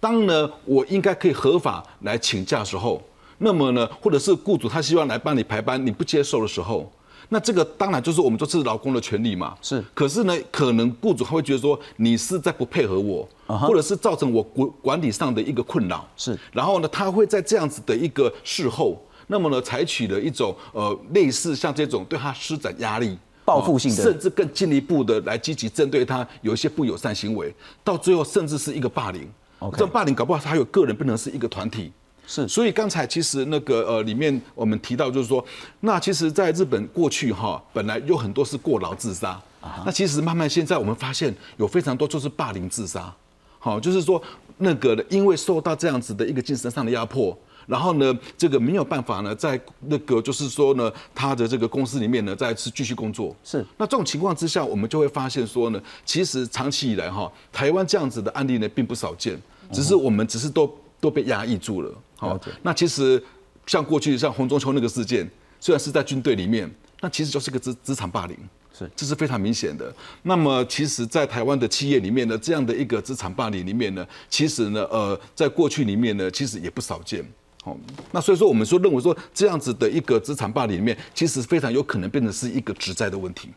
当呢我应该可以合法来请假的时候，那么呢，或者是雇主他希望来帮你排班，你不接受的时候。那这个当然就是我们就是劳工的权利嘛。是。可是呢，可能雇主他会觉得说你是在不配合我，或者是造成我管管理上的一个困扰。是。然后呢，他会在这样子的一个事后，那么呢，采取了一种呃类似像这种对他施展压力、报复性的，甚至更进一步的来积极针对他有一些不友善行为，到最后甚至是一个霸凌。这种霸凌搞不好他有个人，不能是一个团体。是，所以刚才其实那个呃里面我们提到就是说，那其实在日本过去哈，本来有很多是过劳自杀，那其实慢慢现在我们发现有非常多就是霸凌自杀，好，就是说那个因为受到这样子的一个精神上的压迫，然后呢这个没有办法呢在那个就是说呢他的这个公司里面呢再次继续工作，是，那这种情况之下，我们就会发现说呢，其实长期以来哈，台湾这样子的案例呢并不少见，只是我们只是都都被压抑住了。好，那其实像过去像洪中秋那个事件，虽然是在军队里面，那其实就是个职职场霸凌，是，这是非常明显的。那么，其实，在台湾的企业里面呢，这样的一个职场霸凌里面呢，其实呢，呃，在过去里面呢，其实也不少见。好，那所以说，我们说认为说这样子的一个职场霸凌里面，其实非常有可能变成是一个职灾的问题。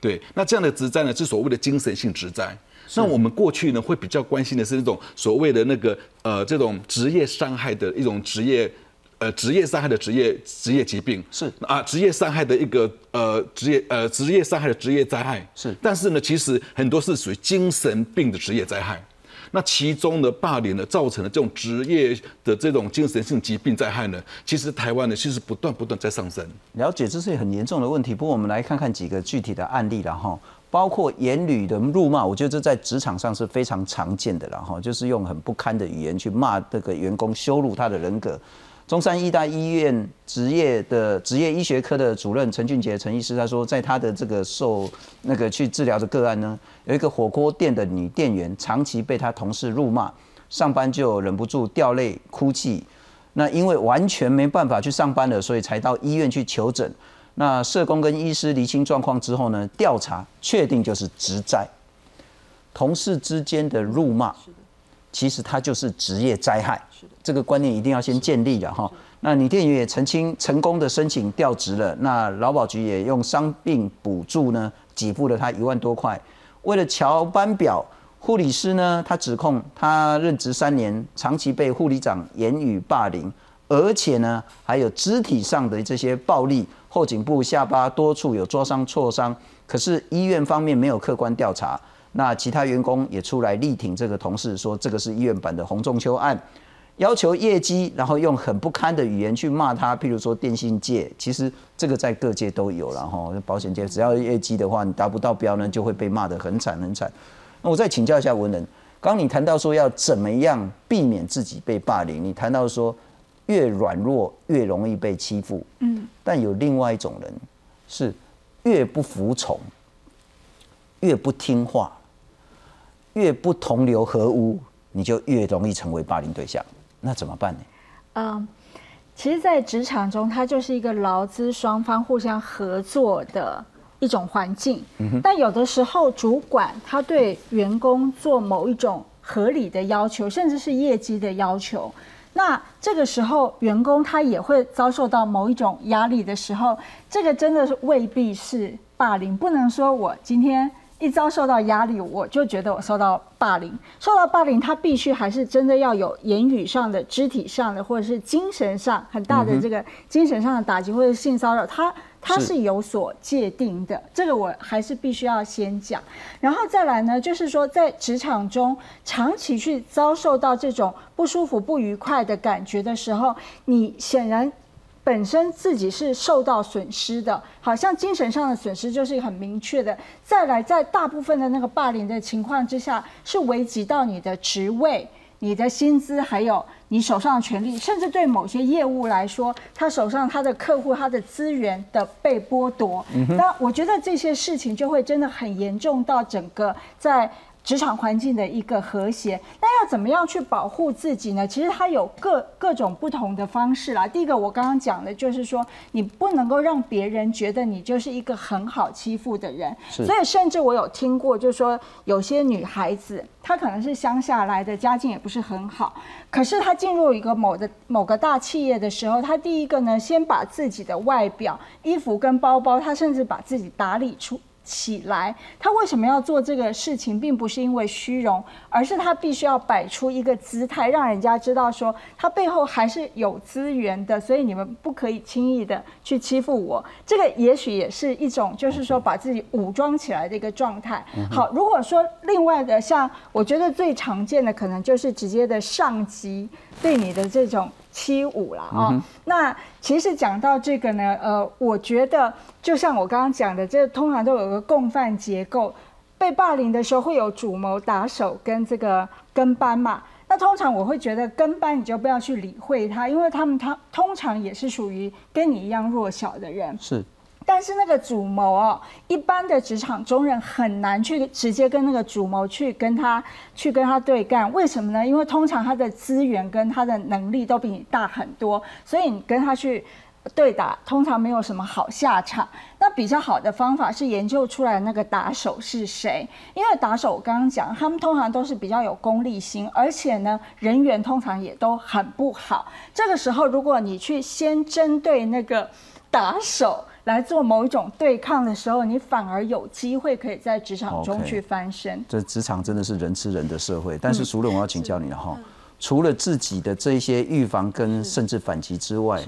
对，那这样的职灾呢，是所谓的精神性职灾。那我们过去呢，会比较关心的是那种所谓的那个呃，这种职业伤害的一种职业，呃，职业伤害的职业职业疾病是啊，职业伤害的一个呃职业呃职业伤害的职业灾害是，但是呢，其实很多是属于精神病的职业灾害。那其中的霸凌呢，造成的这种职业的这种精神性疾病灾害呢，其实台湾呢，其实不断不断在上升。了解，这是很严重的问题。不过我们来看看几个具体的案例了哈。包括言语的辱骂，我觉得这在职场上是非常常见的了哈，就是用很不堪的语言去骂这个员工，羞辱他的人格。中山医大医院职业的职业医学科的主任陈俊杰陈医师他说，在他的这个受那个去治疗的个案呢，有一个火锅店的女店员长期被他同事辱骂，上班就忍不住掉泪哭泣，那因为完全没办法去上班了，所以才到医院去求诊。那社工跟医师厘清状况之后呢，调查确定就是职灾，同事之间的辱骂，其实它就是职业灾害，这个观念一定要先建立了哈。那女店员也澄清成功的申请调职了，那劳保局也用伤病补助呢，给付了他一万多块。为了调班表，护理师呢，他指控他任职三年，长期被护理长言语霸凌，而且呢，还有肢体上的这些暴力。后颈部、下巴多处有灼伤、挫伤，可是医院方面没有客观调查。那其他员工也出来力挺这个同事，说这个是医院版的洪仲秋案，要求业绩，然后用很不堪的语言去骂他。譬如说电信界，其实这个在各界都有，然后保险界，只要业绩的话，你达不到标呢，就会被骂得很惨很惨。那我再请教一下文人，刚你谈到说要怎么样避免自己被霸凌，你谈到说。越软弱越容易被欺负，嗯，但有另外一种人是越不服从，越不听话，越不同流合污，你就越容易成为霸凌对象。那怎么办呢？嗯，其实，在职场中，它就是一个劳资双方互相合作的一种环境。但有的时候，主管他对员工做某一种合理的要求，甚至是业绩的要求。那这个时候，员工他也会遭受到某一种压力的时候，这个真的是未必是霸凌。不能说我今天一遭受到压力，我就觉得我受到霸凌。受到霸凌，他必须还是真的要有言语上的、肢体上的，或者是精神上很大的这个精神上的打击，或者性骚扰他。它是有所界定的，这个我还是必须要先讲，然后再来呢，就是说在职场中长期去遭受到这种不舒服、不愉快的感觉的时候，你显然本身自己是受到损失的，好像精神上的损失就是很明确的。再来，在大部分的那个霸凌的情况之下，是危及到你的职位。你的薪资，还有你手上的权利，甚至对某些业务来说，他手上他的客户、他的资源的被剥夺。那我觉得这些事情就会真的很严重到整个在。职场环境的一个和谐，那要怎么样去保护自己呢？其实它有各各种不同的方式啦。第一个，我刚刚讲的就是说，你不能够让别人觉得你就是一个很好欺负的人。所以，甚至我有听过，就是说有些女孩子，她可能是乡下来的，家境也不是很好，可是她进入一个某的某个大企业的时候，她第一个呢，先把自己的外表、衣服跟包包，她甚至把自己打理出。起来，他为什么要做这个事情，并不是因为虚荣，而是他必须要摆出一个姿态，让人家知道说他背后还是有资源的，所以你们不可以轻易的去欺负我。这个也许也是一种，就是说把自己武装起来的一个状态。好，如果说另外的，像我觉得最常见的，可能就是直接的上级对你的这种。七五啦啊，那其实讲到这个呢，呃，我觉得就像我刚刚讲的，这通常都有个共犯结构，被霸凌的时候会有主谋、打手跟这个跟班嘛。那通常我会觉得跟班你就不要去理会他，因为他们他通常也是属于跟你一样弱小的人。是。但是那个主谋哦，一般的职场中人很难去直接跟那个主谋去跟他去跟他对干，为什么呢？因为通常他的资源跟他的能力都比你大很多，所以你跟他去对打，通常没有什么好下场。那比较好的方法是研究出来那个打手是谁，因为打手我刚刚讲，他们通常都是比较有功利心，而且呢人缘通常也都很不好。这个时候，如果你去先针对那个打手。来做某一种对抗的时候，你反而有机会可以在职场中去翻身。这职场真的是人吃人的社会。但是，熟人，我要请教你了哈，除了自己的这些预防跟甚至反击之外，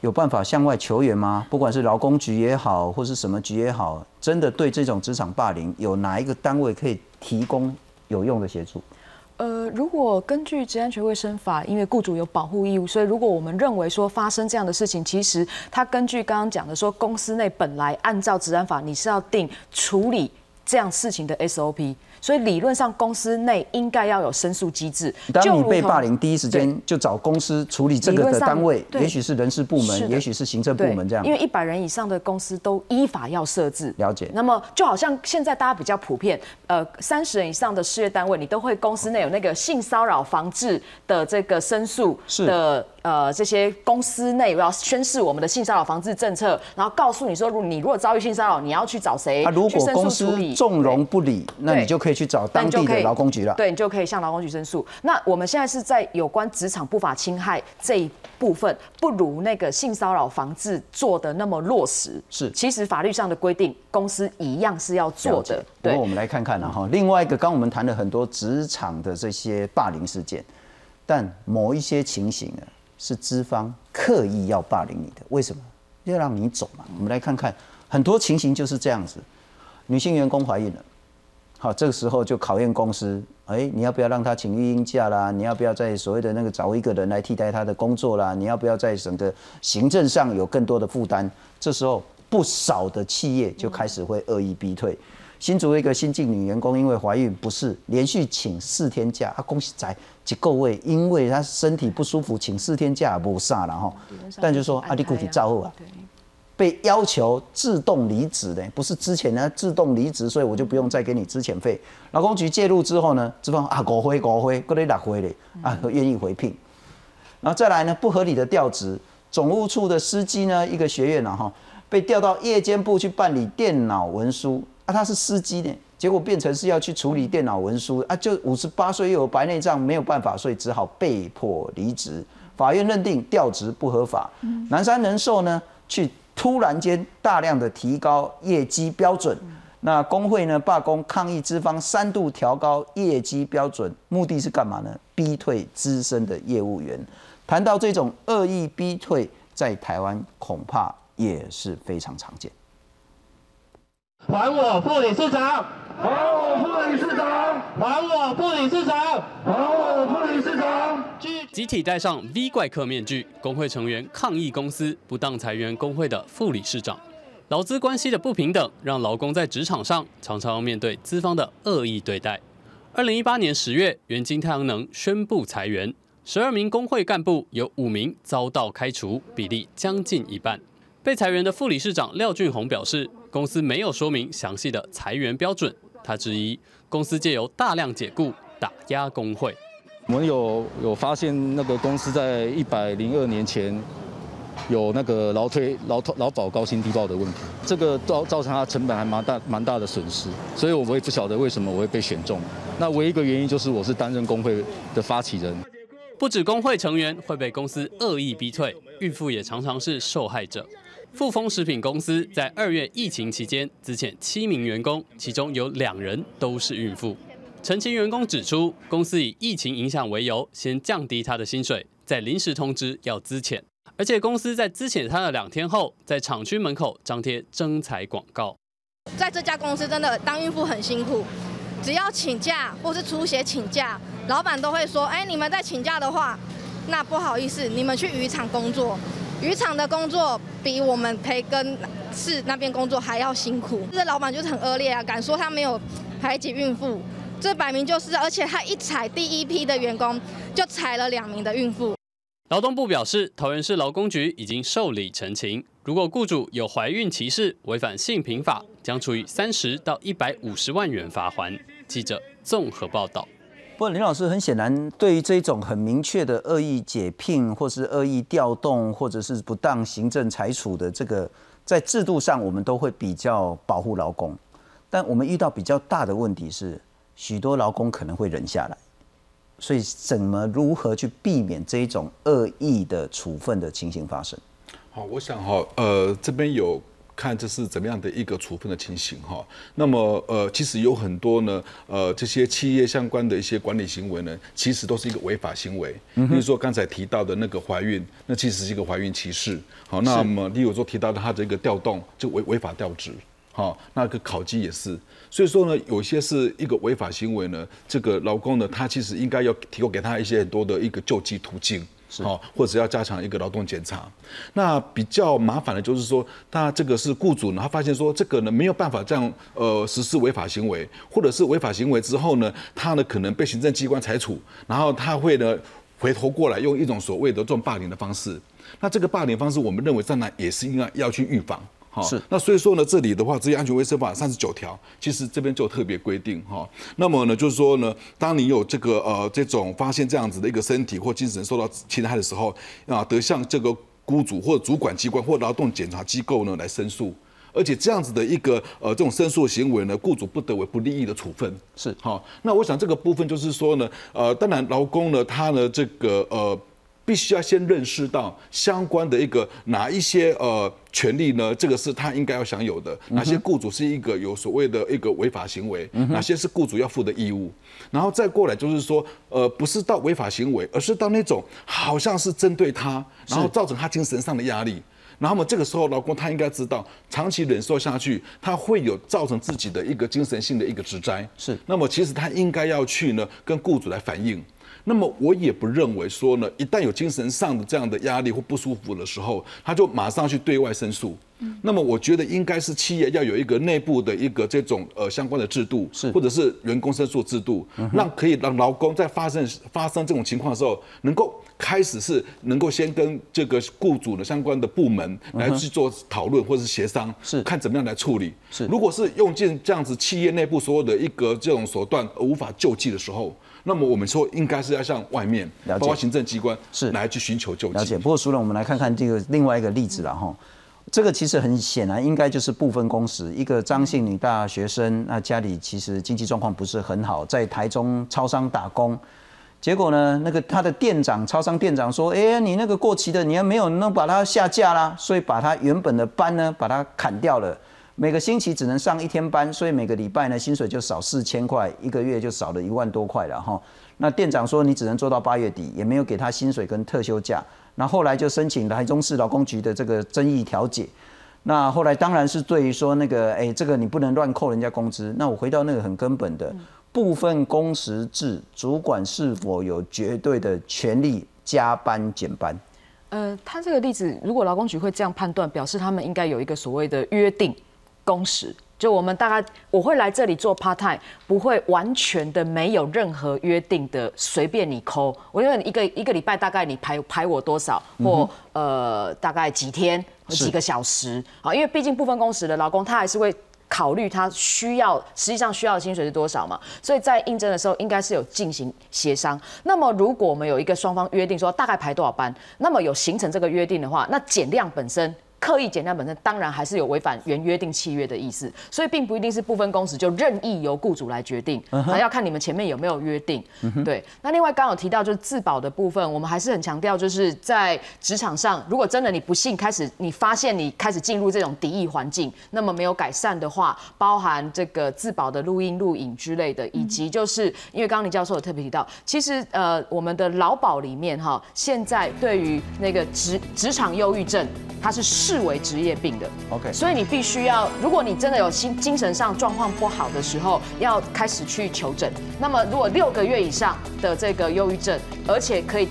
有办法向外求援吗？不管是劳工局也好，或是什么局也好，真的对这种职场霸凌，有哪一个单位可以提供有用的协助？呃，如果根据职安全卫生法，因为雇主有保护义务，所以如果我们认为说发生这样的事情，其实他根据刚刚讲的说，公司内本来按照职安法，你是要定处理这样事情的 SOP。所以理论上，公司内应该要有申诉机制。当你被霸凌，第一时间就找公司处理这个的单位，也许是人事部门，也许是行政部门这样。因为一百人以上的公司都依法要设置。了解。那么就好像现在大家比较普遍，呃，三十人以上的事业单位，你都会公司内有那个性骚扰防治的这个申诉的。呃，这些公司内要宣示我们的性骚扰防治政策，然后告诉你说，如你如果遭遇性骚扰，你要去找谁？啊，如果公司纵容不理，那你就可以去找当地的劳工局了。对，你就可以向劳工局申诉。那我们现在是在有关职场不法侵害这一部分，不如那个性骚扰防治做的那么落实。是，其实法律上的规定，公司一样是要做的。不过我们来看看了哈，另外一个，刚我们谈了很多职场的这些霸凌事件，但某一些情形呢？是资方刻意要霸凌你的，为什么？要让你走嘛。我们来看看，很多情形就是这样子。女性员工怀孕了，好，这个时候就考验公司，哎，你要不要让她请育婴假啦？你要不要在所谓的那个找一个人来替代她的工作啦？你要不要在整个行政上有更多的负担？这时候不少的企业就开始会恶意逼退。新竹一个新进女员工因为怀孕不适，连续请四天假，啊，恭喜在及各位，因为她身体不舒服，请四天假不啥了哈。但就说阿弟固体照后啊，被要求自动离职的，不是之前呢自动离职，所以我就不用再给你资遣费。劳工局介入之后呢，资方啊国灰国灰，过来六回嘞啊，愿意回聘。然后再来呢，不合理的调职，总务处的司机呢，一个学院了哈，被调到夜间部去办理电脑文书。啊，他是司机呢，结果变成是要去处理电脑文书啊，就五十八岁又有白内障，没有办法，所以只好被迫离职。法院认定调职不合法。南山人寿呢，去突然间大量的提高业绩标准，那工会呢罢工抗议资方三度调高业绩标准，目的是干嘛呢？逼退资深的业务员。谈到这种恶意逼退，在台湾恐怕也是非常常见。还我副理事长！还我副理事长！还我副理事长！还我副理事长！集体戴上 V 怪客面具，工会成员抗议公司不当裁员工会的副理事长，劳资关系的不平等，让劳工在职场上常常面对资方的恶意对待。二零一八年十月，元晶太阳能宣布裁员，十二名工会干部有五名遭到开除，比例将近一半。被裁员的副理事长廖俊宏表示，公司没有说明详细的裁员标准，他质疑公司借由大量解雇打压工会。我们有有发现那个公司在一百零二年前有那个劳退劳劳保高薪低报的问题，这个造造成他成本还蛮大蛮大的损失，所以我也不晓得为什么我会被选中。那唯一一个原因就是我是担任工会的发起人。不止工会成员会被公司恶意逼退，孕妇也常常是受害者。富丰食品公司在二月疫情期间资遣七名员工，其中有两人都是孕妇。澄清员工指出，公司以疫情影响为由，先降低他的薪水，再临时通知要资遣。而且公司在资遣他的两天后，在厂区门口张贴征才广告。在这家公司真的当孕妇很辛苦，只要请假或是出血请假，老板都会说：“哎，你们在请假的话，那不好意思，你们去渔场工作。渔场的工作比我们培根市那边工作还要辛苦。这老板就是很恶劣啊，敢说他没有排挤孕妇，这摆明就是，而且他一裁第一批的员工就裁了两名的孕妇。”劳动部表示，桃园市劳工局已经受理陈情。如果雇主有怀孕歧视、违反性平法，将处以三十到一百五十万元罚款。记者综合报道。不过林老师很显然，对于这种很明确的恶意解聘，或是恶意调动，或者是不当行政裁处的这个，在制度上我们都会比较保护劳工。但我们遇到比较大的问题是，许多劳工可能会忍下来。所以，怎么如何去避免这一种恶意的处分的情形发生？好，我想哈，呃，这边有看这是怎么样的一个处分的情形哈。那么，呃，其实有很多呢，呃，这些企业相关的一些管理行为呢，其实都是一个违法行为。比如说刚才提到的那个怀孕，那其实是一个怀孕歧视。好，那么例如说提到的他这个调动，就违违法调职。好，那个考绩也是。所以说呢，有些是一个违法行为呢，这个劳工呢，他其实应该要提供给他一些很多的一个救济途径，好，或者要加强一个劳动检查。那比较麻烦的就是说，他这个是雇主呢，他发现说这个呢没有办法这样呃实施违法行为，或者是违法行为之后呢，他呢可能被行政机关裁处，然后他会呢回头过来用一种所谓的这种霸凌的方式。那这个霸凌方式，我们认为在那也是应该要去预防。是，那所以说呢，这里的话，职业安全卫生法三十九条，其实这边就特别规定哈。那么呢，就是说呢，当你有这个呃这种发现这样子的一个身体或精神受到侵害的时候，啊，得向这个雇主或主管机关或劳动检查机构呢来申诉，而且这样子的一个呃这种申诉行为呢，雇主不得为不利益的处分。是，好，那我想这个部分就是说呢，呃，当然劳工呢，他呢这个呃。必须要先认识到相关的一个哪一些呃权利呢？这个是他应该要享有的。哪些雇主是一个有所谓的一个违法行为？哪些是雇主要负的义务？然后再过来就是说，呃，不是到违法行为，而是到那种好像是针对他，然后造成他精神上的压力。然后么这个时候，老公他应该知道，长期忍受下去，他会有造成自己的一个精神性的一个职灾。是。那么其实他应该要去呢，跟雇主来反映。那么我也不认为说呢，一旦有精神上的这样的压力或不舒服的时候，他就马上去对外申诉。那么我觉得应该是企业要有一个内部的一个这种呃相关的制度，是或者是员工申诉制度，让可以让劳工在发生发生这种情况的时候，能够开始是能够先跟这个雇主的相关的部门来去做讨论或者是协商，是看怎么样来处理。是如果是用尽这样子企业内部所有的一个这种手段而无法救济的时候。那么我们说应该是要向外面，包括行政机关是来去寻求救济。了解。不过，苏任，我们来看看这个另外一个例子了哈。这个其实很显然，应该就是部分工时。一个张姓女大学生，那家里其实经济状况不是很好，在台中超商打工。结果呢，那个他的店长，超商店长说：“哎，你那个过期的，你还没有能把它下架啦，所以把他原本的班呢，把它砍掉了。”每个星期只能上一天班，所以每个礼拜呢薪水就少四千块，一个月就少了一万多块了哈。那店长说你只能做到八月底，也没有给他薪水跟特休假。那后来就申请台中市劳工局的这个争议调解。那后来当然是对于说那个，哎，这个你不能乱扣人家工资。那我回到那个很根本的部分工时制，主管是否有绝对的权利加班减班？呃，他这个例子，如果劳工局会这样判断，表示他们应该有一个所谓的约定。工时就我们大概我会来这里做 part time，不会完全的没有任何约定的随便你抠。我因为一个一个礼拜大概你排排我多少，或呃大概几天几个小时啊？因为毕竟部分工时的劳工他还是会。考虑他需要，实际上需要的薪水是多少嘛？所以在应征的时候应该是有进行协商。那么如果我们有一个双方约定说大概排多少班，那么有形成这个约定的话，那减量本身。刻意减量本身当然还是有违反原约定契约的意思，所以并不一定是部分工时就任意由雇主来决定，还要看你们前面有没有约定。对，那另外刚有提到就是自保的部分，我们还是很强调就是在职场上，如果真的你不幸开始你发现你开始进入这种敌意环境，那么没有改善的话，包含这个自保的录音录影之类的，以及就是因为刚刚李教授有特别提到，其实呃我们的劳保里面哈，现在对于那个职职场忧郁症，它是视视为职业病的，OK，所以你必须要，如果你真的有心精神上状况不好的时候，要开始去求诊。那么如果六个月以上的这个忧郁症，而且可以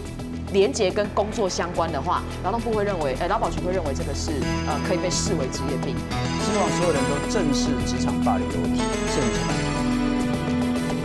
连接跟工作相关的话，劳动部会认为，呃，劳保局会认为这个是呃可以被视为职业病。希望所有人都正视职场霸凌的问题，谢谢。